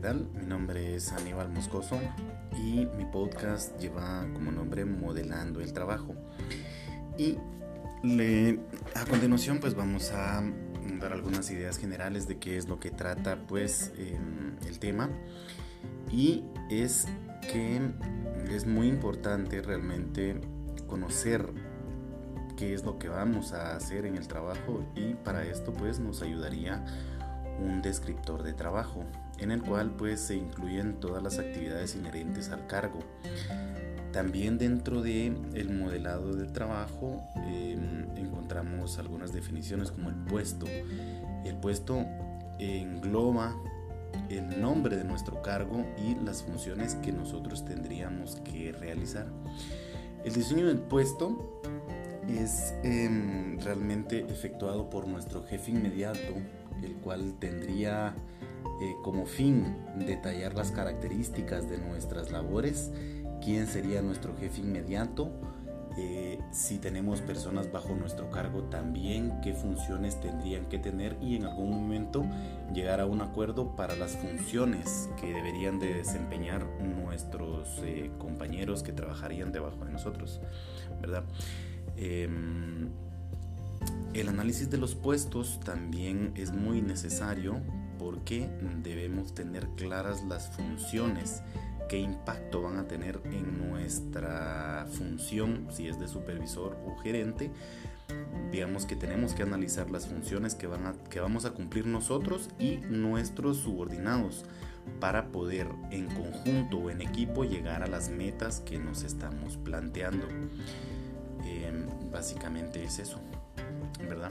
Mi nombre es Aníbal Moscoso y mi podcast lleva como nombre Modelando el Trabajo. Y a continuación pues vamos a dar algunas ideas generales de qué es lo que trata pues em, el tema. Y es que es muy importante realmente conocer qué es lo que vamos a hacer en el trabajo y para esto pues nos ayudaría un descriptor de trabajo en el cual pues se incluyen todas las actividades inherentes al cargo. También dentro de el modelado de trabajo em, encontramos algunas definiciones como el puesto. El puesto engloba el nombre de nuestro cargo y las funciones que nosotros tendríamos que realizar. El diseño del puesto es em, realmente efectuado por nuestro jefe inmediato, el cual tendría eh, como fin detallar las características de nuestras labores, quién sería nuestro jefe inmediato, eh, si tenemos personas bajo nuestro cargo también, qué funciones tendrían que tener y en algún momento llegar a un acuerdo para las funciones que deberían de desempeñar nuestros eh, compañeros que trabajarían debajo de nosotros, ¿verdad? Em, el análisis de los puestos también es muy necesario porque debemos tener claras las funciones, qué impacto van a tener en nuestra función, si es de supervisor o gerente. Digamos que tenemos que analizar las funciones que, van que vamos a cumplir nosotros y nuestros subordinados para poder en conjunto o en equipo llegar a las metas que nos estamos planteando. Em, básicamente es eso, ¿verdad?